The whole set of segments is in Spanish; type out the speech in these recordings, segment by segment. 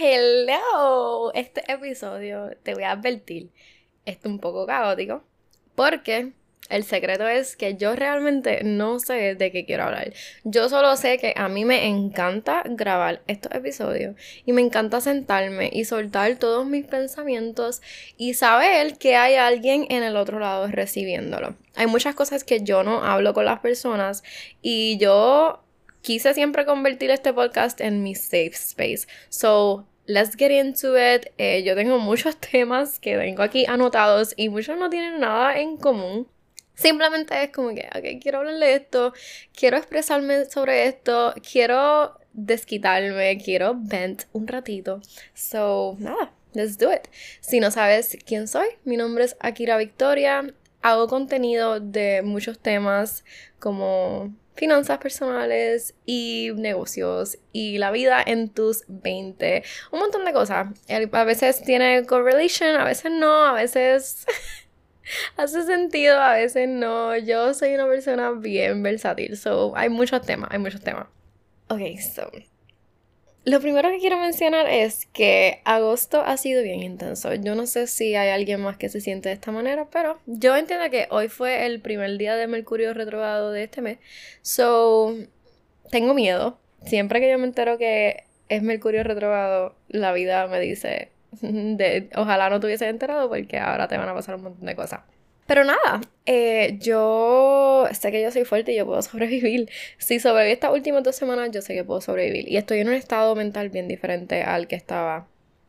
hello. Este episodio, te voy a advertir, está un poco caótico porque el secreto es que yo realmente no sé de qué quiero hablar. Yo solo sé que a mí me encanta grabar estos episodios y me encanta sentarme y soltar todos mis pensamientos y saber que hay alguien en el otro lado recibiéndolo. Hay muchas cosas que yo no hablo con las personas y yo quise siempre convertir este podcast en mi safe space. So, let's get into it. Eh, yo tengo muchos temas que tengo aquí anotados y muchos no tienen nada en común. Simplemente es como que, ok, quiero hablar de esto, quiero expresarme sobre esto, quiero desquitarme, quiero vent un ratito. So, nada, let's do it. Si no sabes quién soy, mi nombre es Akira Victoria. Hago contenido de muchos temas como finanzas personales y negocios y la vida en tus 20. Un montón de cosas. A veces tiene correlation, a veces no, a veces hace sentido, a veces no. Yo soy una persona bien versátil, so hay muchos temas, hay muchos temas. Ok, so. Lo primero que quiero mencionar es que agosto ha sido bien intenso. Yo no sé si hay alguien más que se siente de esta manera, pero yo entiendo que hoy fue el primer día de Mercurio retrogrado de este mes. So, tengo miedo. Siempre que yo me entero que es Mercurio retrogrado, la vida me dice, de, ojalá no te hubieses enterado porque ahora te van a pasar un montón de cosas. Pero nada, eh, yo sé que yo soy fuerte y yo puedo sobrevivir. Si sobreviví estas últimas dos semanas, yo sé que puedo sobrevivir. Y estoy en un estado mental bien diferente al que estaba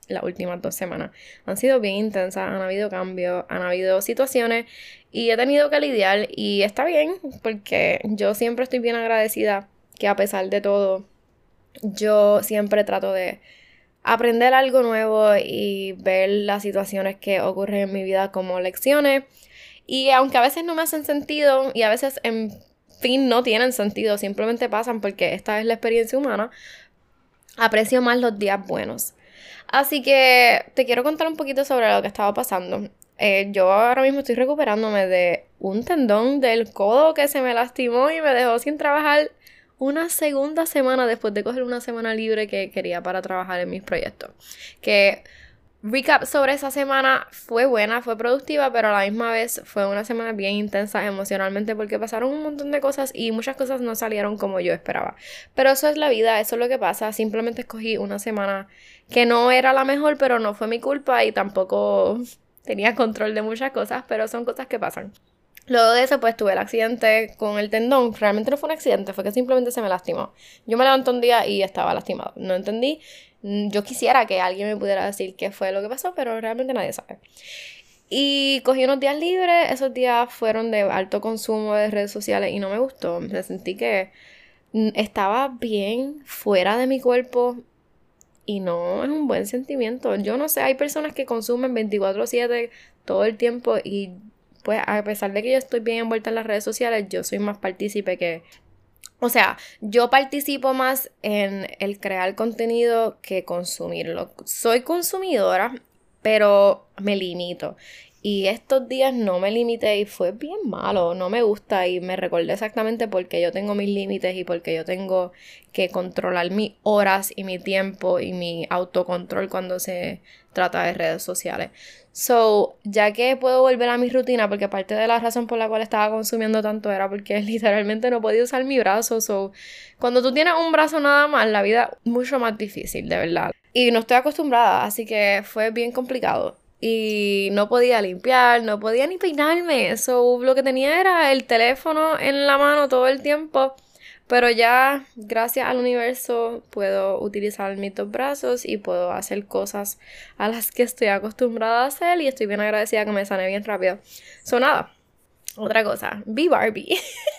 las últimas dos semanas. Han sido bien intensas, han habido cambios, han habido situaciones y he tenido que lidiar y está bien porque yo siempre estoy bien agradecida que a pesar de todo, yo siempre trato de aprender algo nuevo y ver las situaciones que ocurren en mi vida como lecciones. Y aunque a veces no me hacen sentido y a veces en fin no tienen sentido, simplemente pasan porque esta es la experiencia humana, aprecio más los días buenos. Así que te quiero contar un poquito sobre lo que estaba pasando. Eh, yo ahora mismo estoy recuperándome de un tendón del codo que se me lastimó y me dejó sin trabajar una segunda semana después de coger una semana libre que quería para trabajar en mis proyectos. Que recap sobre esa semana fue buena, fue productiva, pero a la misma vez fue una semana bien intensa emocionalmente porque pasaron un montón de cosas y muchas cosas no salieron como yo esperaba. Pero eso es la vida, eso es lo que pasa. Simplemente escogí una semana que no era la mejor, pero no fue mi culpa y tampoco tenía control de muchas cosas, pero son cosas que pasan. Luego de eso, pues tuve el accidente con el tendón. Realmente no fue un accidente, fue que simplemente se me lastimó. Yo me levanté un día y estaba lastimado. No entendí. Mm, yo quisiera que alguien me pudiera decir qué fue lo que pasó, pero realmente nadie sabe. Y cogí unos días libres. Esos días fueron de alto consumo de redes sociales y no me gustó. Me sentí que mm, estaba bien fuera de mi cuerpo y no es un buen sentimiento. Yo no sé, hay personas que consumen 24/7 todo el tiempo y pues a pesar de que yo estoy bien envuelta en las redes sociales, yo soy más partícipe que... O sea, yo participo más en el crear contenido que consumirlo. Soy consumidora, pero me limito. Y estos días no me limité y fue bien malo, no me gusta y me recordé exactamente porque yo tengo mis límites y porque yo tengo que controlar mis horas y mi tiempo y mi autocontrol cuando se trata de redes sociales. So, ya que puedo volver a mi rutina, porque parte de la razón por la cual estaba consumiendo tanto era porque literalmente no podía usar mi brazo. So, cuando tú tienes un brazo nada más, la vida es mucho más difícil, de verdad. Y no estoy acostumbrada, así que fue bien complicado y no podía limpiar, no podía ni peinarme. Eso lo que tenía era el teléfono en la mano todo el tiempo. Pero ya, gracias al universo, puedo utilizar mis dos brazos y puedo hacer cosas a las que estoy acostumbrada a hacer y estoy bien agradecida que me sane bien rápido. Sonada. Otra cosa, vi Barbie.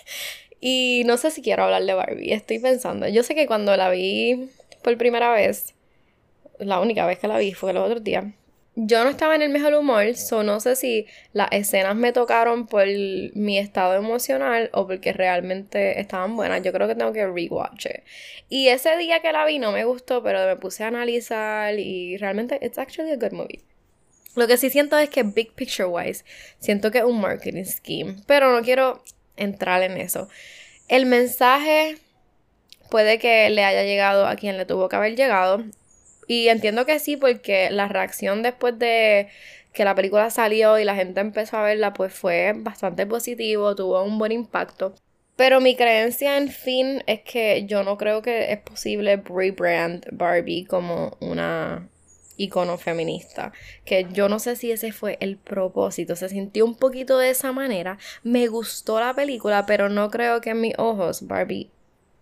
y no sé si quiero hablar de Barbie, estoy pensando. Yo sé que cuando la vi por primera vez, la única vez que la vi fue el otro día yo no estaba en el mejor humor, so no sé si las escenas me tocaron por mi estado emocional o porque realmente estaban buenas. Yo creo que tengo que rewatch Y ese día que la vi no me gustó, pero me puse a analizar y realmente it's actually a good movie. Lo que sí siento es que big picture wise, siento que es un marketing scheme, pero no quiero entrar en eso. El mensaje puede que le haya llegado a quien le tuvo que haber llegado Y entiendo que sí, porque la reacción después de que la película salió y la gente empezó a verla, pues fue bastante positivo, tuvo un buen impacto. Pero mi creencia, en fin, es que yo no creo que es posible rebrand Barbie como una icono feminista. Que yo no sé si ese fue el propósito. Se sintió un poquito de esa manera. Me gustó la película, pero no creo que en mis ojos Barbie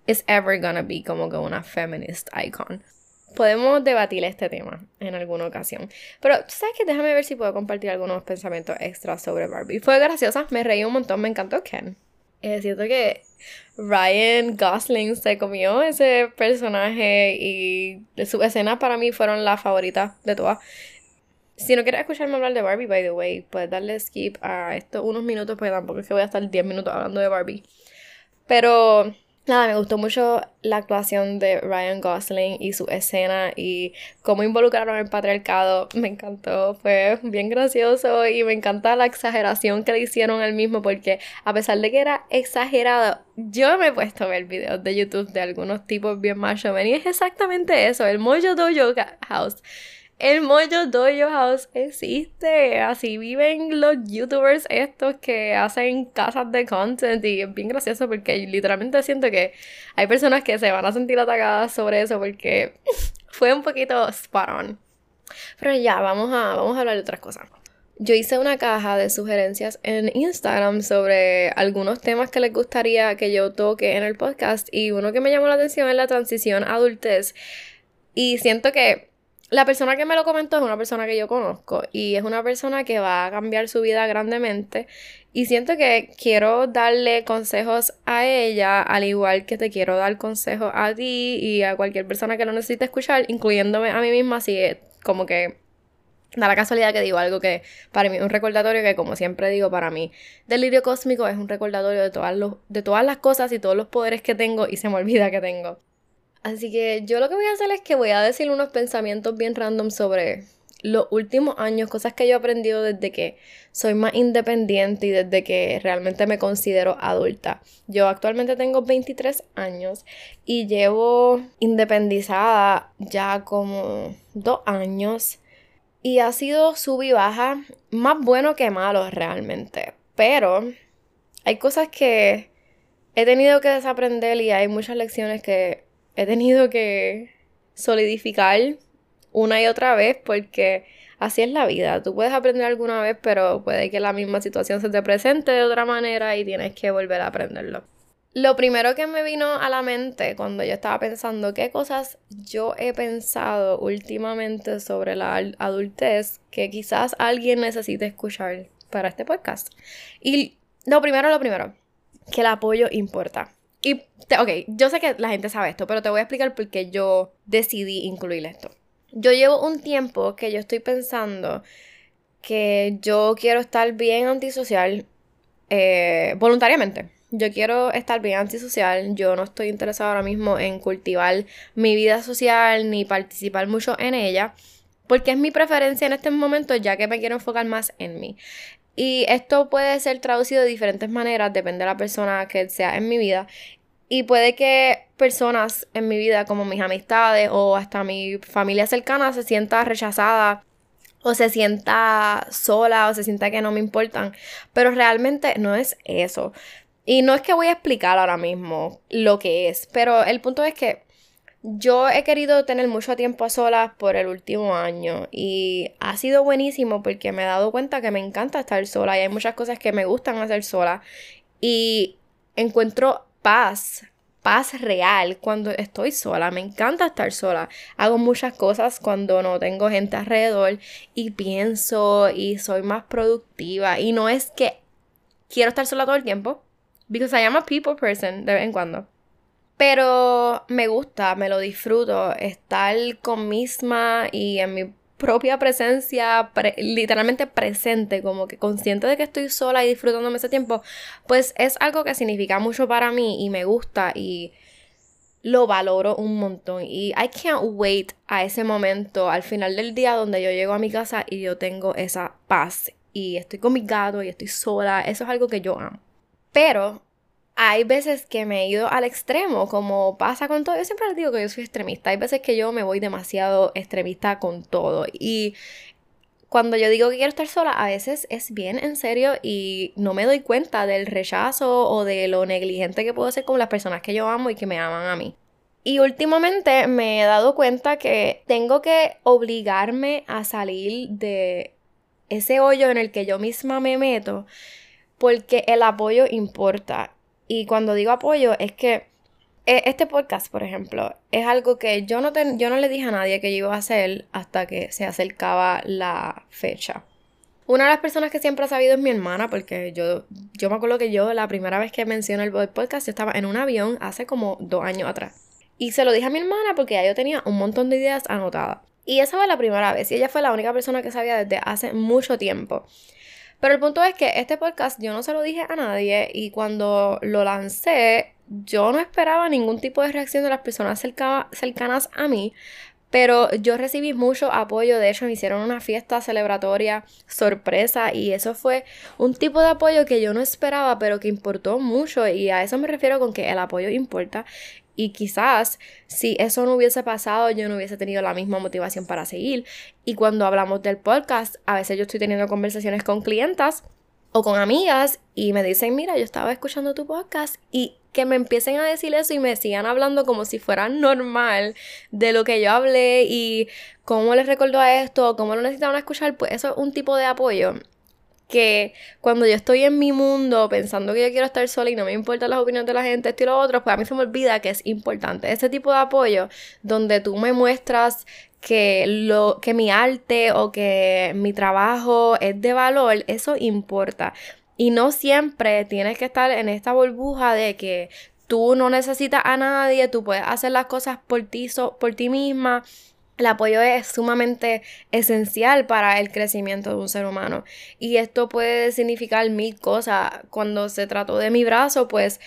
is ever gonna be como que una feminist icon. Podemos debatir este tema en alguna ocasión. Pero, ¿sabes qué? Déjame ver si puedo compartir algunos pensamientos extras sobre Barbie. Fue graciosa, me reí un montón, me encantó Ken. Es cierto que Ryan Gosling se comió ese personaje y sus escenas para mí fueron las favoritas de todas. Si no quieres escucharme hablar de Barbie, by the way, puedes darle skip a estos unos minutos, porque tampoco es que voy a estar 10 minutos hablando de Barbie. Pero Nada, me gustó mucho la actuación de Ryan Gosling y su escena y cómo involucraron el patriarcado. Me encantó, fue bien gracioso y me encanta la exageración que le hicieron al mismo porque a pesar de que era exagerado, yo me he puesto a ver videos de YouTube de algunos tipos bien macho y es exactamente eso, el Mojo Dojo House el Mojo Dojo House existe. Así viven los youtubers estos que hacen casas de content y es bien gracioso porque literalmente siento que hay personas que se van a sentir atacadas sobre eso porque fue un poquito spot on. Pero ya, vamos a, vamos a hablar de otras cosas. Yo hice una caja de sugerencias en Instagram sobre algunos temas que les gustaría que yo toque en el podcast y uno que me llamó la atención es la transición adultez. Y siento que la persona que me lo comentó es una persona que yo conozco y es una persona que va a cambiar su vida grandemente y siento que quiero darle consejos a ella al igual que te quiero dar consejos a ti y a cualquier persona que lo necesite escuchar, incluyéndome a mí misma si como que da la casualidad que digo algo que para mí es un recordatorio que como siempre digo para mí delirio cósmico es un recordatorio de todas, los, de todas las cosas y todos los poderes que tengo y se me olvida que tengo. Así que yo lo que voy a hacer es que voy a decir unos pensamientos bien random sobre los últimos años, cosas que yo he aprendido desde que soy más independiente y desde que realmente me considero adulta. Yo actualmente tengo 23 años y llevo independizada ya como dos años y ha sido sub y baja, más bueno que malo realmente. Pero hay cosas que he tenido que desaprender y hay muchas lecciones que he tenido que solidificar una y otra vez porque así es la vida. Tú puedes aprender alguna vez, pero puede que la misma situación se te presente de otra manera y tienes que volver a aprenderlo. Lo primero que me vino a la mente cuando yo estaba pensando qué cosas yo he pensado últimamente sobre la adultez que quizás alguien necesite escuchar para este podcast. Y lo primero, lo primero, que el apoyo importa. Y, ok, yo sé que la gente sabe esto, pero te voy a explicar por qué yo decidí incluir esto. Yo llevo un tiempo que yo estoy pensando que yo quiero estar bien antisocial eh, voluntariamente. Yo quiero estar bien antisocial. Yo no estoy interesada ahora mismo en cultivar mi vida social ni participar mucho en ella. Porque es mi preferencia en este momento, ya que me quiero enfocar más en mí. Y esto puede ser traducido de diferentes maneras, depende de la persona que sea en mi vida. Y puede que personas en mi vida, como mis amistades o hasta mi familia cercana, se sienta rechazada o se sienta sola o se sienta que no me importan. Pero realmente no es eso. Y no es que voy a explicar ahora mismo lo que es, pero el punto es que yo he querido tener mucho tiempo a solas por el último año y ha sido buenísimo porque me he dado cuenta que me encanta estar sola y hay muchas cosas que me gustan hacer sola y encuentro paz, paz real cuando estoy sola. Me encanta estar sola. Hago muchas cosas cuando no tengo gente alrededor y pienso y soy más productiva y no es que quiero estar sola todo el tiempo because I am a people person de vez en cuando. Pero me gusta, me lo disfruto, estar con misma y en mi propia presencia, literalmente presente, como que consciente de que estoy sola y disfrutándome ese tiempo, pues es algo que significa mucho para mí y me gusta y lo valoro un montón. Y I can't wait a ese momento, al final del día, donde yo llego a mi casa y yo tengo esa paz y estoy con mi gato y estoy sola. Eso es algo que yo amo. Pero hay veces que me he ido al extremo, como pasa con todo. Yo siempre les digo que yo soy extremista. Hay veces que yo me voy demasiado extremista con todo. Y cuando yo digo que quiero estar sola, a veces es bien en serio y no me doy cuenta del rechazo o de lo negligente que puedo ser con las personas que yo amo y que me aman a mí. Y últimamente me he dado cuenta que tengo que obligarme a salir de ese hoyo en el que yo misma me meto porque el apoyo importa. Y cuando digo apoyo es que e, este podcast, por ejemplo, es algo que yo no, yo no le dije a nadie que yo iba a hacer hasta que se acercaba la fecha. Una de las personas que siempre ha sabido es mi hermana, porque yo, yo me acuerdo que yo la primera vez que mencioné el podcast, yo estaba en un avión hace como dos años atrás. Y se lo dije a mi hermana porque ya yo tenía un montón de ideas anotadas. Y esa fue la primera vez, y ella fue la única persona que sabía desde hace mucho tiempo. Pero el punto es que este podcast yo no se lo dije a nadie y cuando lo lancé yo no esperaba ningún tipo de reacción de las personas cercanas a mí, pero yo recibí mucho apoyo, de hecho me hicieron una fiesta celebratoria sorpresa y eso fue un tipo de apoyo que yo no esperaba, pero que importó mucho. Y a eso me refiero con que el apoyo importa y quizás si eso no hubiese pasado, yo no hubiese tenido la misma motivación para seguir. Y cuando hablamos del podcast, a veces yo estoy teniendo conversaciones con clientas o con amigas y me dicen, mira, yo estaba escuchando tu podcast y que me empiecen a decir eso y me sigan hablando como si fuera normal de lo que yo hablé y cómo les recordó a esto, cómo lo necesitaban escuchar, pues eso es un tipo de apoyo que cuando yo estoy en mi mundo pensando que yo quiero estar sola y no me importan las opiniones de la gente, esto y lo otro, pues a mí se me olvida que es importante. Ese tipo de apoyo donde tú me muestras que lo que mi arte o que mi trabajo es de valor, eso importa. Y no siempre tienes que estar en esta burbuja de que tú no necesitas a nadie, tú puedes hacer las cosas por ti, por ti misma el apoyo es sumamente esencial para el crecimiento de un ser humano. Y esto puede significar mil cosas. Cuando se trató de mi brazo, pues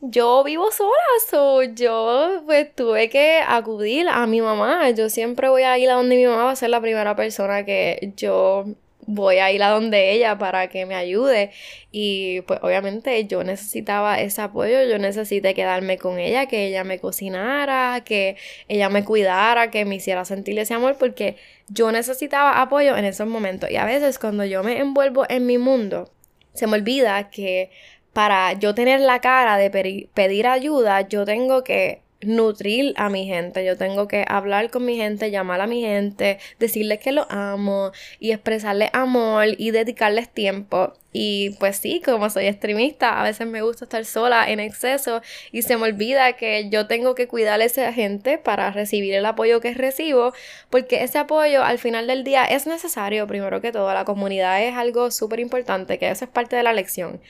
yo vivo sola, so yo pues tuve que acudir a mi mamá. Yo siempre voy a ir a donde mi mamá va a ser la primera persona que yo voy a ir a donde ella para que me ayude. Y pues obviamente yo necesitaba ese apoyo, yo necesité quedarme con ella, que ella me cocinara, que ella me cuidara, que me hiciera sentir ese amor, porque yo necesitaba apoyo en esos momentos. Y a veces cuando yo me envuelvo en mi mundo, se me olvida que para yo tener la cara de pedir ayuda, yo tengo que nutrir a mi gente, yo tengo que hablar con mi gente, llamar a mi gente, decirles que lo amo y expresarles amor y dedicarles tiempo. Y pues sí, como soy extremista, a veces me gusta estar sola en exceso y se me olvida que yo tengo que cuidar a esa gente para recibir el apoyo que recibo, porque ese apoyo al final del día es necesario, primero que todo, la comunidad es algo súper importante, que eso es parte de la lección.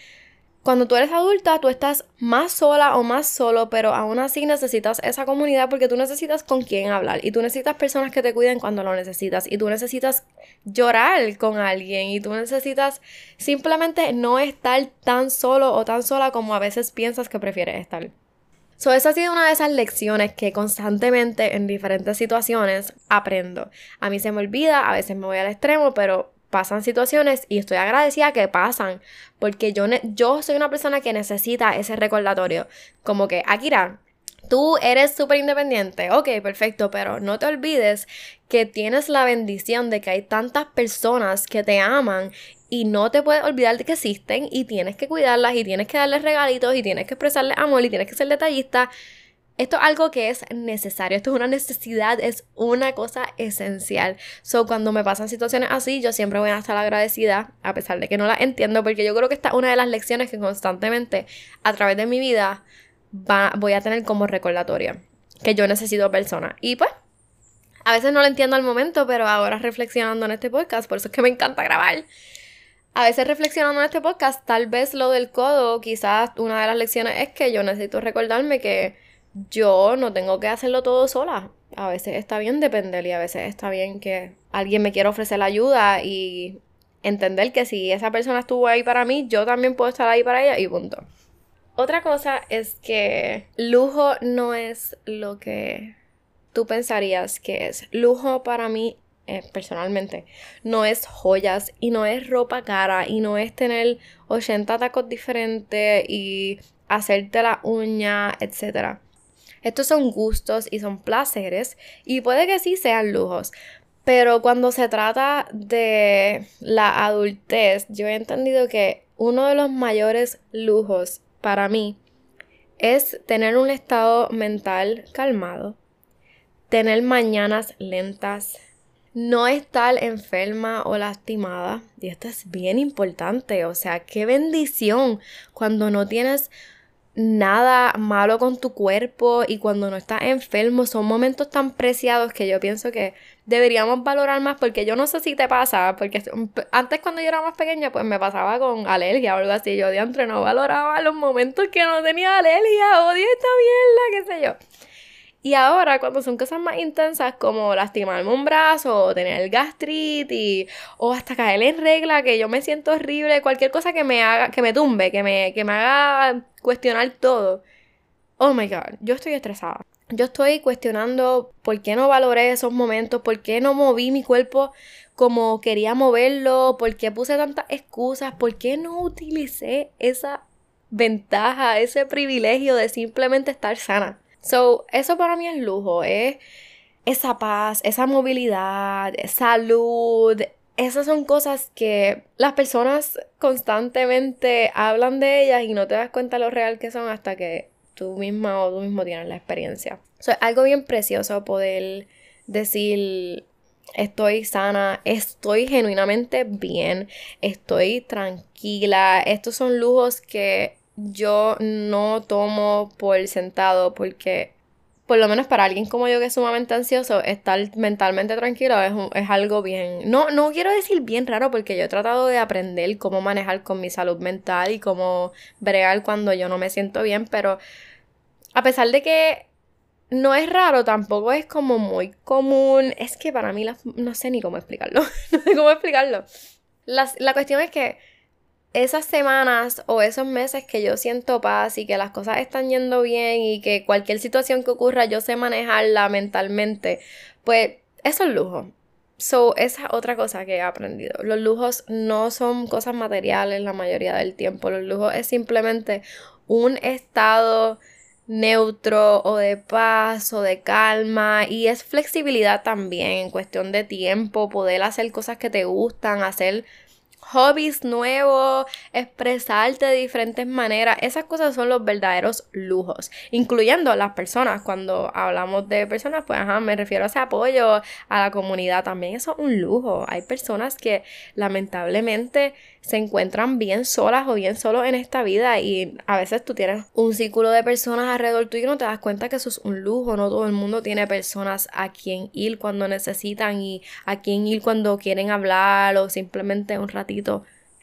Cuando tú eres adulta, tú estás más sola o más solo, pero aún así necesitas esa comunidad porque tú necesitas con quién hablar y tú necesitas personas que te cuiden cuando lo necesitas y tú necesitas llorar con alguien y tú necesitas simplemente no estar tan solo o tan sola como a veces piensas que prefieres estar. So, esa ha sido una de esas lecciones que constantemente en diferentes situaciones aprendo. A mí se me olvida, a veces me voy al extremo, pero pasan situaciones y estoy agradecida que pasan, porque yo, yo soy una persona que necesita ese recordatorio. Como que, Akira, tú eres súper independiente, ok, perfecto, pero no te olvides que tienes la bendición de que hay tantas personas que te aman y no te puedes olvidar de que existen y tienes que cuidarlas y tienes que darles regalitos y tienes que expresarles amor y tienes que ser detallista. Esto es algo que es necesario, esto es una necesidad, es una cosa esencial. So, cuando me pasan situaciones así, yo siempre voy a estar agradecida, a pesar de que no la entiendo, porque yo creo que esta es una de las lecciones que constantemente a través de mi vida voy a tener como recordatorio, que yo necesito personas. Y pues, a veces no lo entiendo al momento, pero ahora reflexionando en este podcast, por eso es que me encanta grabar. A veces reflexionando en este podcast, tal vez lo del codo, quizás una de las lecciones es que yo necesito recordarme que yo no tengo que hacerlo todo sola. A veces está bien depender y a veces está bien que alguien me quiera ofrecer la ayuda y entender que si esa persona estuvo ahí para mí, yo también puedo estar ahí para ella y punto. Otra cosa es que lujo no es lo que tú pensarías que es. Lujo para mí, eh, personalmente, no es joyas y no es ropa cara y no es tener 80 tacos diferentes y hacerte la uña, etc. Estos son gustos y son placeres y puede que sí sean lujos, pero cuando se trata de la adultez, yo he entendido que uno de los mayores lujos para mí es tener un estado mental calmado, tener mañanas lentas, no estar enferma o lastimada. Y esto es bien importante, o sea, qué bendición cuando no tienes nada malo con tu cuerpo y cuando no estás enfermo son momentos tan preciados que yo pienso que deberíamos valorar más porque yo no sé si te pasa, porque antes cuando yo era más pequeña pues me pasaba con alergia o algo así, yo de entre no valoraba los momentos que no tenía alergia, odio esta mierda, qué sé yo. Y ahora, cuando son cosas más intensas como lastimarme un brazo o tener gastritis o hasta caer en regla, que yo me siento horrible, cualquier cosa que me haga, que me tumbe, que me, que me haga cuestionar todo. Oh my god, yo estoy estresada. Yo estoy cuestionando por qué no valoré esos momentos, por qué no moví mi cuerpo como quería moverlo, por qué puse tantas excusas, por qué no utilicé esa ventaja, ese privilegio de simplemente estar sana. So, eso para mí es lujo, es esa paz, esa movilidad, salud. Esas son cosas que las personas constantemente hablan de ellas y no te das cuenta lo real que son hasta que tú misma o tú mismo tienes la experiencia. So, es algo bien precioso poder decir estoy sana, estoy genuinamente bien, estoy tranquila. Estos son lujos que yo no tomo por sentado porque por lo menos para alguien como yo que es sumamente ansioso, estar mentalmente tranquilo es, es, algo bien, no, no quiero decir bien raro porque yo he tratado de aprender cómo manejar con mi salud mental y cómo bregar cuando yo no me siento bien, pero a pesar de que no es raro, tampoco es como muy común, es que para mí no sé ni cómo explicarlo, no sé cómo explicarlo. la cuestión es que esas semanas o esos meses que yo siento paz y que las cosas están yendo bien y que cualquier situación que ocurra yo sé manejarla mentalmente, pues eso es lujo. So, esa es otra cosa que he aprendido. Los lujos no son cosas materiales la mayoría del tiempo. Los lujos es simplemente un estado neutro o de paz o de calma y es flexibilidad también en cuestión de tiempo, poder hacer cosas que te gustan, hacer hobbies nuevos, expresarte de diferentes maneras. Esas cosas son los verdaderos lujos, incluyendo las personas. Cuando hablamos de personas, pues ajá, me refiero a ese apoyo a la comunidad también. Eso es un lujo. Hay personas que lamentablemente se encuentran bien solas o bien solos en esta vida y a veces tú tienes un círculo de personas alrededor tuyo y no te das cuenta que eso es un lujo, no todo el mundo tiene personas a quien ir cuando necesitan y a quien ir cuando quieren hablar o simplemente un ratito.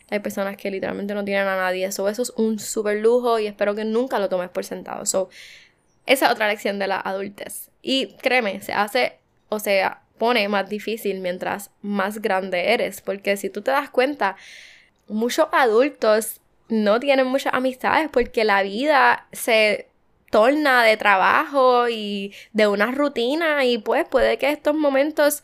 Hay personas que literalmente no tienen a nadie. Eso, eso es un súper lujo y espero que nunca lo tomes por sentado. So, esa es otra lección de la adultez. Y créeme, se hace, o sea, pone más difícil mientras más grande eres. Porque si tú te das cuenta, muchos adultos no tienen muchas amistades porque la vida se torna de trabajo y de una rutina y pues puede que estos momentos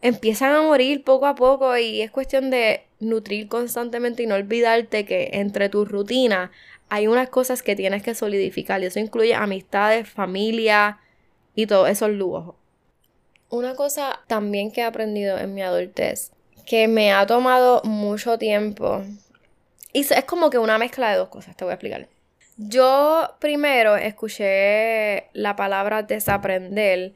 empiezan a morir poco a poco y es cuestión de nutrir constantemente y no olvidarte que entre tu rutina hay unas cosas que tienes que solidificar y eso incluye amistades, familia y todos esos lujos. Una cosa también que he aprendido en mi adultez que me ha tomado mucho tiempo. Y es como que una mezcla de dos cosas, te voy a explicar. Yo primero escuché la palabra desaprender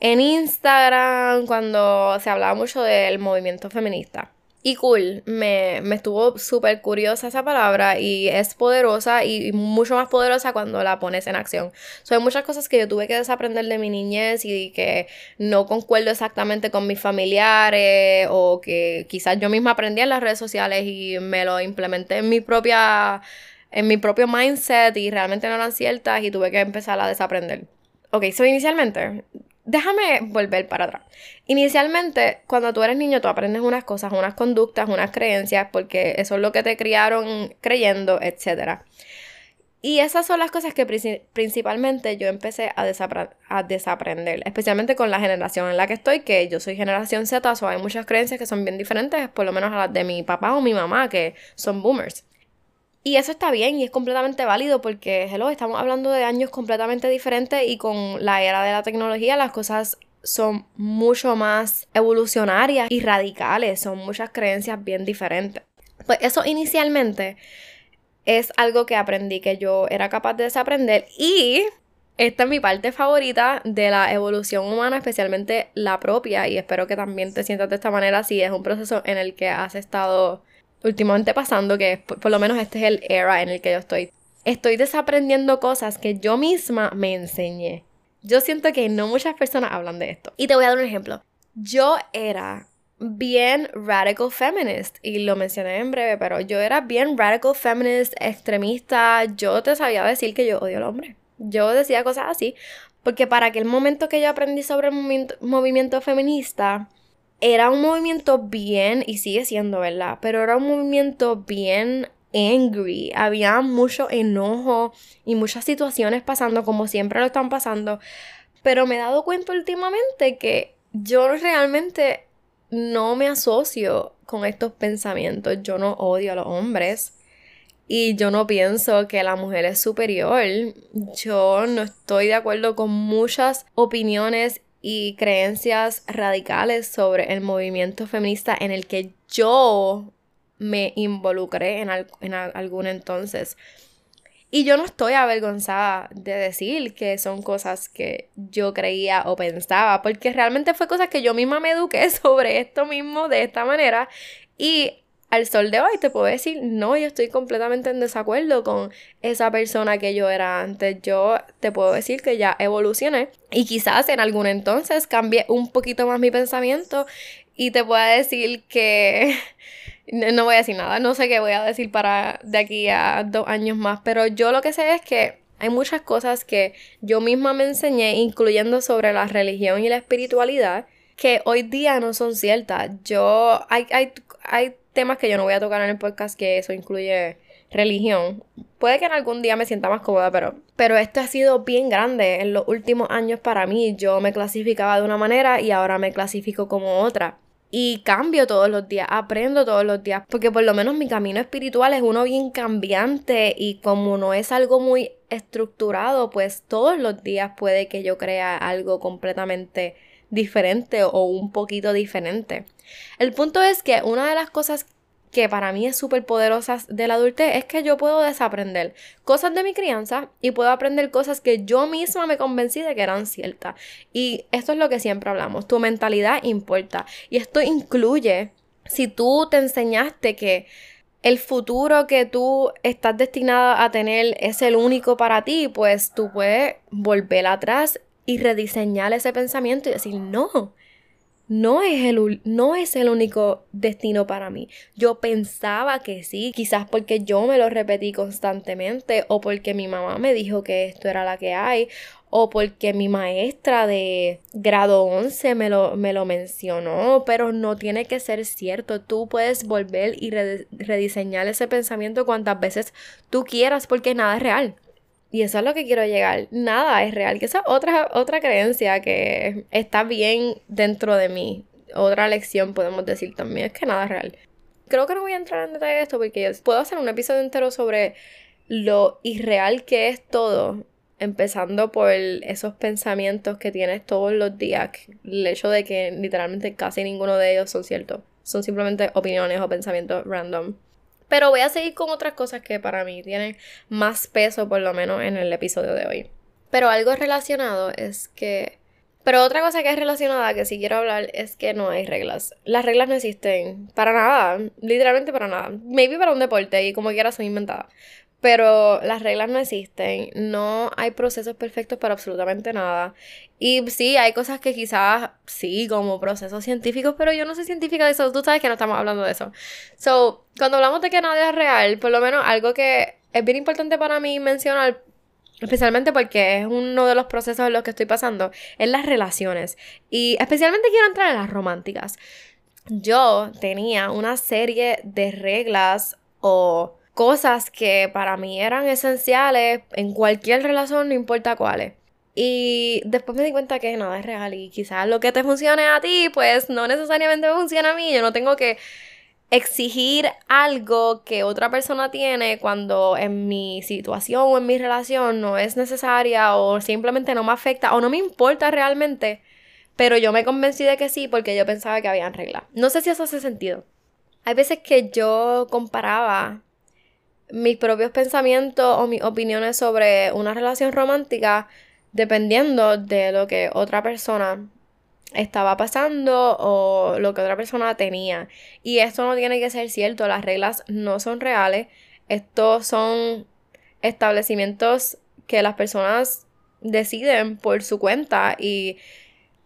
en Instagram cuando se hablaba mucho del movimiento feminista. Y cool, me, estuvo súper curiosa esa palabra y es poderosa y, mucho más poderosa cuando la pones en acción. Son muchas cosas que yo tuve que desaprender de mi niñez y que no concuerdo exactamente con mis familiares o que quizás yo misma aprendí en las redes sociales y me lo implementé en mi propia en mi propio mindset y realmente no eran ciertas y tuve que empezar a desaprender. Ok, so inicialmente déjame volver para atrás. Inicialmente, cuando tú eres niño, tú aprendes unas cosas, unas conductas, unas creencias, porque eso es lo que te criaron creyendo, etc. Y esas son las cosas que principalmente yo empecé a, desaprender, especialmente con la generación en la que estoy, que yo soy generación Z, o hay muchas creencias que son bien diferentes, por lo menos a las de mi papá o mi mamá, que son boomers. Y eso está bien y es completamente válido porque, hello, estamos hablando de años completamente diferentes y con la era de la tecnología las cosas son mucho más evolucionarias y radicales, son muchas creencias bien diferentes. Pues eso inicialmente es algo que aprendí que yo era capaz de desaprender y esta es mi parte favorita de la evolución humana, especialmente la propia, y espero que también te sientas de esta manera si es un proceso en el que has estado últimamente pasando, que por, lo menos este es el era en el que yo estoy. Estoy desaprendiendo cosas que yo misma me enseñé. Yo siento que no muchas personas hablan de esto. Y te voy a dar un ejemplo. Yo era bien radical feminist y lo mencioné en breve, pero yo era bien radical feminist, extremista. Yo te sabía decir que yo odio al hombre. Yo decía cosas así porque para aquel momento que yo aprendí sobre el movimiento feminista, era un movimiento bien, y sigue siendo, ¿verdad? Pero era un movimiento bien angry, había mucho enojo y muchas situaciones pasando como siempre lo están pasando. Pero me he dado cuenta últimamente que yo realmente no me asocio con estos pensamientos. Yo no odio a los hombres y yo no pienso que la mujer es superior. Yo no estoy de acuerdo con muchas opiniones y creencias radicales sobre el movimiento feminista en el que yo me involucré en, en algún entonces. Y yo no estoy avergonzada de decir que son cosas que yo creía o pensaba, porque realmente fue cosas que yo misma me eduqué sobre esto mismo de esta manera. Y al sol de hoy te puedo decir, no, yo estoy completamente en desacuerdo con esa persona que yo era antes. Yo te puedo decir que ya evolucioné y quizás en algún entonces cambié un poquito más mi pensamiento y te puedo decir que... No voy a decir nada, no sé qué voy a decir para de aquí a dos años más, pero yo lo que sé es que hay muchas cosas que yo misma me enseñé, incluyendo sobre la religión y la espiritualidad, que hoy día no son ciertas. Yo, hay, hay, hay temas que yo no voy a tocar en el podcast, que eso incluye religión. Puede que en algún día me sienta más cómoda, pero, pero esto ha sido bien grande en los últimos años para mí. Yo me clasificaba de una manera y ahora me clasifico como otra. Y cambio todos los días, aprendo todos los días, porque por lo menos mi camino espiritual es uno bien cambiante y como no es algo muy estructurado, pues todos los días puede que yo crea algo completamente diferente o un poquito diferente. El punto es que una de las cosas que para mí es súper poderosa de la adultez es que yo puedo desaprender cosas de mi crianza y puedo aprender cosas que yo misma me convencí de que eran ciertas. Y esto es lo que siempre hablamos, tu mentalidad importa. Y esto incluye si tú te enseñaste que el futuro que tú estás destinada a tener es el único para ti, pues tú puedes volver atrás y rediseñar ese pensamiento y decir, no, no es, el, no es el único destino para mí. Yo pensaba que sí, quizás porque yo me lo repetí constantemente o porque mi mamá me dijo que esto era la que hay o porque mi maestra de grado 11 me lo, me lo mencionó, pero no tiene que ser cierto. Tú puedes volver y rediseñar ese pensamiento cuantas veces tú quieras porque nada es real. Y eso es lo que quiero llegar. Nada es real. Que esa otra, otra creencia que está bien dentro de mí. Otra lección podemos decir también es que nada es real. Creo que no voy a entrar en detalle de esto porque puedo hacer un episodio entero sobre lo irreal que es todo. Empezando por esos pensamientos que tienes todos los días. El hecho de que literalmente casi ninguno de ellos son ciertos. Son simplemente opiniones o pensamientos random. Pero voy a seguir con otras cosas que para mí tienen más peso, por lo menos en el episodio de hoy. Pero algo relacionado es que... Pero otra cosa que es relacionada, que sí quiero hablar, es que no hay reglas. Las reglas no existen para nada, literalmente para nada. Maybe para un deporte y como quiera son inventadas. Pero las reglas no existen, no hay procesos perfectos para absolutamente nada. Y sí, hay cosas que quizás sí, como procesos científicos, pero yo no soy científica de eso, tú sabes que no estamos hablando de eso. So, cuando hablamos de que nada es real, por lo menos algo que es bien importante para mí mencionar, especialmente porque es uno de los procesos en los que estoy pasando, es las relaciones. Y especialmente quiero entrar en las románticas. Yo tenía una serie de reglas o cosas que para mí eran esenciales en cualquier relación, no importa cuáles. Y después me di cuenta que nada es real y quizás lo que te funcione a ti, pues no necesariamente me funciona a mí. Yo no tengo que exigir algo que otra persona tiene cuando en mi situación o en mi relación no es necesaria o simplemente no me afecta o no me importa realmente, pero yo me convencí de que sí porque yo pensaba que habían reglas. No sé si eso hace sentido. Hay veces que yo comparaba mis propios pensamientos o mis opiniones sobre una relación romántica dependiendo de lo que otra persona estaba pasando o lo que otra persona tenía. Y esto no tiene que ser cierto, las reglas no son reales, estos son establecimientos que las personas deciden por su cuenta y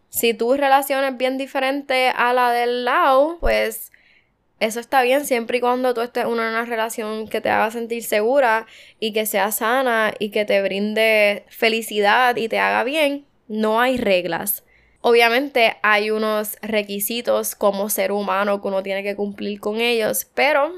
si tu relación es bien diferente a la del lado, pues eso está bien siempre y cuando tú estés en una relación que te haga sentir segura y que sea sana y que te brinde felicidad y te haga bien. No hay reglas. Obviamente hay unos requisitos como ser humano que uno tiene que cumplir con ellos, pero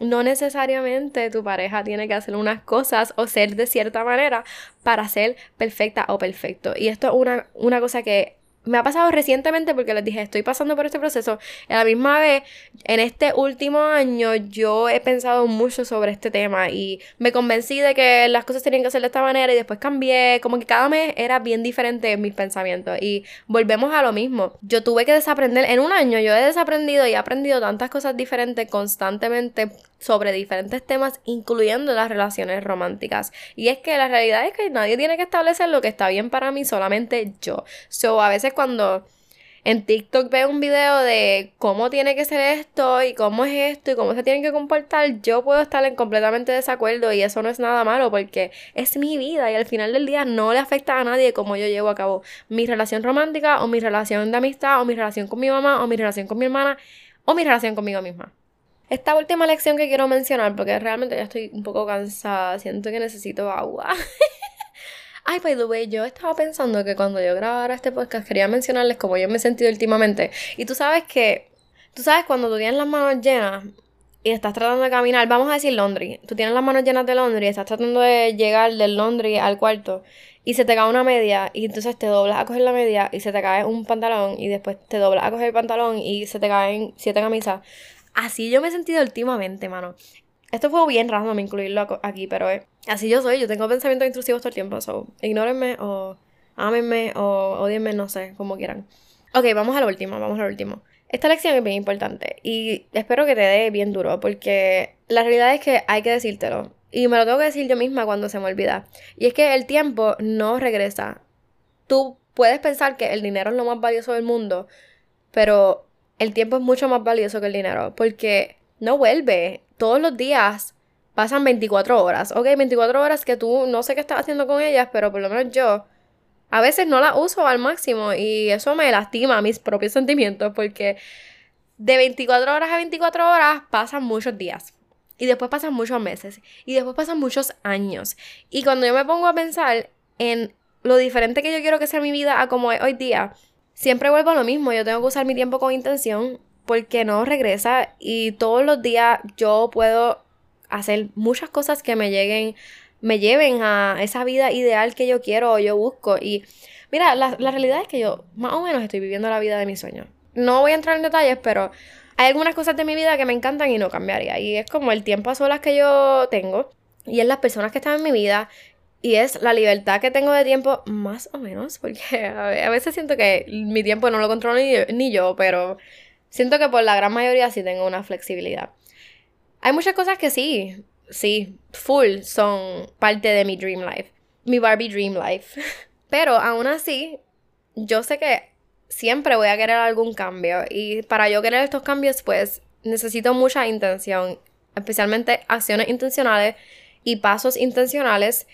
no necesariamente tu pareja tiene que hacer unas cosas o ser de cierta manera para ser perfecta o perfecto. Y esto es una, una cosa que me ha pasado recientemente porque les dije, estoy pasando por este proceso. A la misma vez, en este último año, yo he pensado mucho sobre este tema y me convencí de que las cosas tenían que ser de esta manera y después cambié. Como que cada mes era bien diferente en mis pensamientos. Y volvemos a lo mismo. Yo tuve que desaprender. En un año yo he desaprendido y he aprendido tantas cosas diferentes constantemente sobre diferentes temas, incluyendo las relaciones románticas. Y es que la realidad es que nadie tiene que establecer lo que está bien para mí, solamente yo. So, a veces cuando en TikTok veo un video de cómo tiene que ser esto y cómo es esto y cómo se tienen que comportar, yo puedo estar en completamente desacuerdo y eso no es nada malo porque es mi vida y al final del día no le afecta a nadie como yo llevo a cabo mi relación romántica o mi relación de amistad o mi relación con mi mamá o mi relación con mi hermana o mi relación conmigo misma. Esta última lección que quiero mencionar, porque realmente ya estoy un poco cansada, siento que necesito agua. Ay, by the way, yo estaba pensando que cuando yo grabara este podcast quería mencionarles cómo yo me he sentido últimamente. Y tú sabes que, tú sabes cuando tú tienes las manos llenas y estás tratando de caminar, vamos a decir laundry, tú tienes las manos llenas de laundry y estás tratando de llegar del laundry al cuarto y se te cae una media y entonces te doblas a coger la media y se te cae un pantalón y después te doblas a coger el pantalón y se te caen siete camisas. Así yo me he sentido últimamente, mano. Esto fue bien random incluirlo aquí, pero eh, así yo soy. Yo tengo pensamientos intrusivos todo el tiempo. So, ignórenme o ámenme o odienme, no sé, como quieran. Ok, vamos a lo último, vamos a lo último. Esta lección es bien importante y espero que te dé bien duro porque la realidad es que hay que decírtelo. Y me lo tengo que decir yo misma cuando se me olvida. Y es que el tiempo no regresa. Tú puedes pensar que el dinero es lo más valioso del mundo, pero el tiempo es mucho más valioso que el dinero porque no vuelve. Todos los días pasan 24 horas. Ok, 24 horas que tú no sé qué estás haciendo con ellas, pero por lo menos yo a veces no las uso al máximo y eso me lastima mis propios sentimientos porque de 24 horas a 24 horas pasan muchos días. Y después pasan muchos meses. Y después pasan muchos años. Y cuando yo me pongo a pensar en lo diferente que yo quiero que sea mi vida a como es hoy día, siempre vuelvo a lo mismo, yo tengo que usar mi tiempo con intención porque no regresa y todos los días yo puedo hacer muchas cosas que me lleguen, me lleven a esa vida ideal que yo quiero o yo busco. Y mira, la, la realidad es que yo más o menos estoy viviendo la vida de mis sueños. No voy a entrar en detalles, pero hay algunas cosas de mi vida que me encantan y no cambiaría. Y es como el tiempo a solas que yo tengo y es las personas que están en mi vida y es la libertad que tengo de tiempo, más o menos, porque a veces siento que mi tiempo no lo controlo ni, yo, pero siento que por la gran mayoría sí tengo una flexibilidad. Hay muchas cosas que sí, sí, full son parte de mi dream life, mi Barbie dream life. Pero aún así, yo sé que siempre voy a querer algún cambio y para yo querer estos cambios, pues necesito mucha intención, especialmente acciones intencionales y pasos intencionales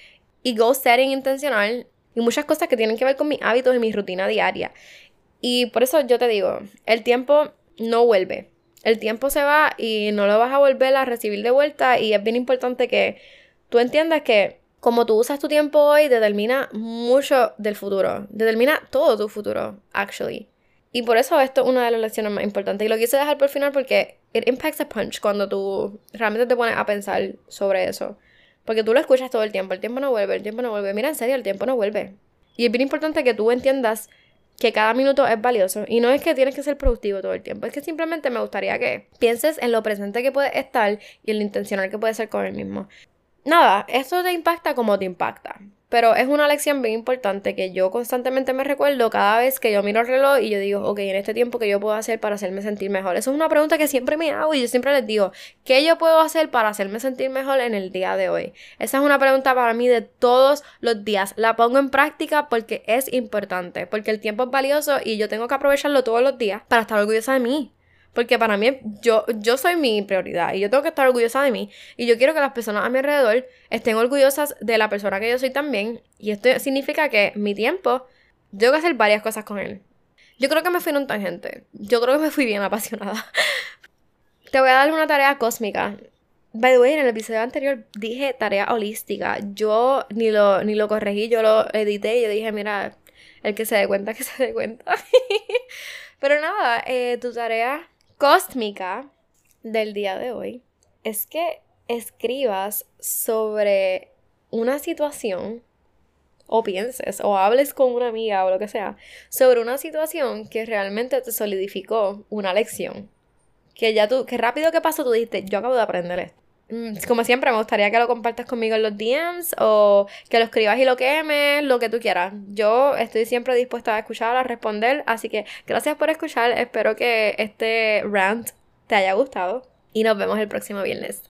y goal setting intencional y muchas cosas que tienen que ver con mis hábitos y mi rutina diaria. Y por eso yo te digo, el tiempo no vuelve. El tiempo se va y no lo vas a volver a recibir de vuelta y es bien importante que tú entiendas que como tú usas tu tiempo hoy determina mucho del futuro, determina todo tu futuro, actually. Y por eso esto es una de las lecciones más importantes. Y lo quise dejar por final porque it impacts a punch cuando tú realmente te pones a pensar sobre eso. Porque tú lo escuchas todo el tiempo, el tiempo no vuelve, el tiempo no vuelve. Mira, en serio, el tiempo no vuelve. Y es bien importante que tú entiendas que cada minuto es valioso y no es que tienes que ser productivo todo el tiempo, es que simplemente me gustaría que pienses en lo presente que puedes estar y en lo intencional que puedes ser con el mismo. Nada, esto te impacta como te impacta. Pero es una lección bien importante que yo constantemente me recuerdo cada vez que yo miro el reloj y yo digo, ok, en este tiempo que yo puedo hacer para hacerme sentir mejor. Eso es una pregunta que siempre me hago y yo siempre les digo, ¿qué yo puedo hacer para hacerme sentir mejor en el día de hoy? Esa es una pregunta para mí de todos los días. La pongo en práctica porque es importante, porque el tiempo es valioso y yo tengo que aprovecharlo todos los días para estar orgullosa de mí. Porque para mí, yo, yo soy mi prioridad y yo tengo que estar orgullosa de mí. Y yo quiero que las personas a mi alrededor estén orgullosas de la persona que yo soy también. Y esto significa que mi tiempo, tengo que hacer varias cosas con él. Yo creo que me fui en un tangente. Yo creo que me fui bien apasionada. Te voy a dar una tarea cósmica. By the way, en el episodio anterior dije tarea holística. Yo ni lo, ni lo corregí, yo lo edité y dije, mira, el que se dé cuenta, que se dé cuenta. Pero nada, eh, tu tarea cósmica del día de hoy es que escribas sobre una situación o pienses o hables con una amiga o lo que sea sobre una situación que realmente te solidificó una lección. Que ya tú, que rápido que pasó tú dijiste, yo acabo de aprender esto. Mm, como siempre, me gustaría que lo compartas conmigo en los DMs o que lo escribas y lo quemes, lo que tú quieras. Yo estoy siempre dispuesta a escuchar, a responder, así que gracias por escuchar. Espero que este rant te haya gustado y nos vemos el próximo viernes.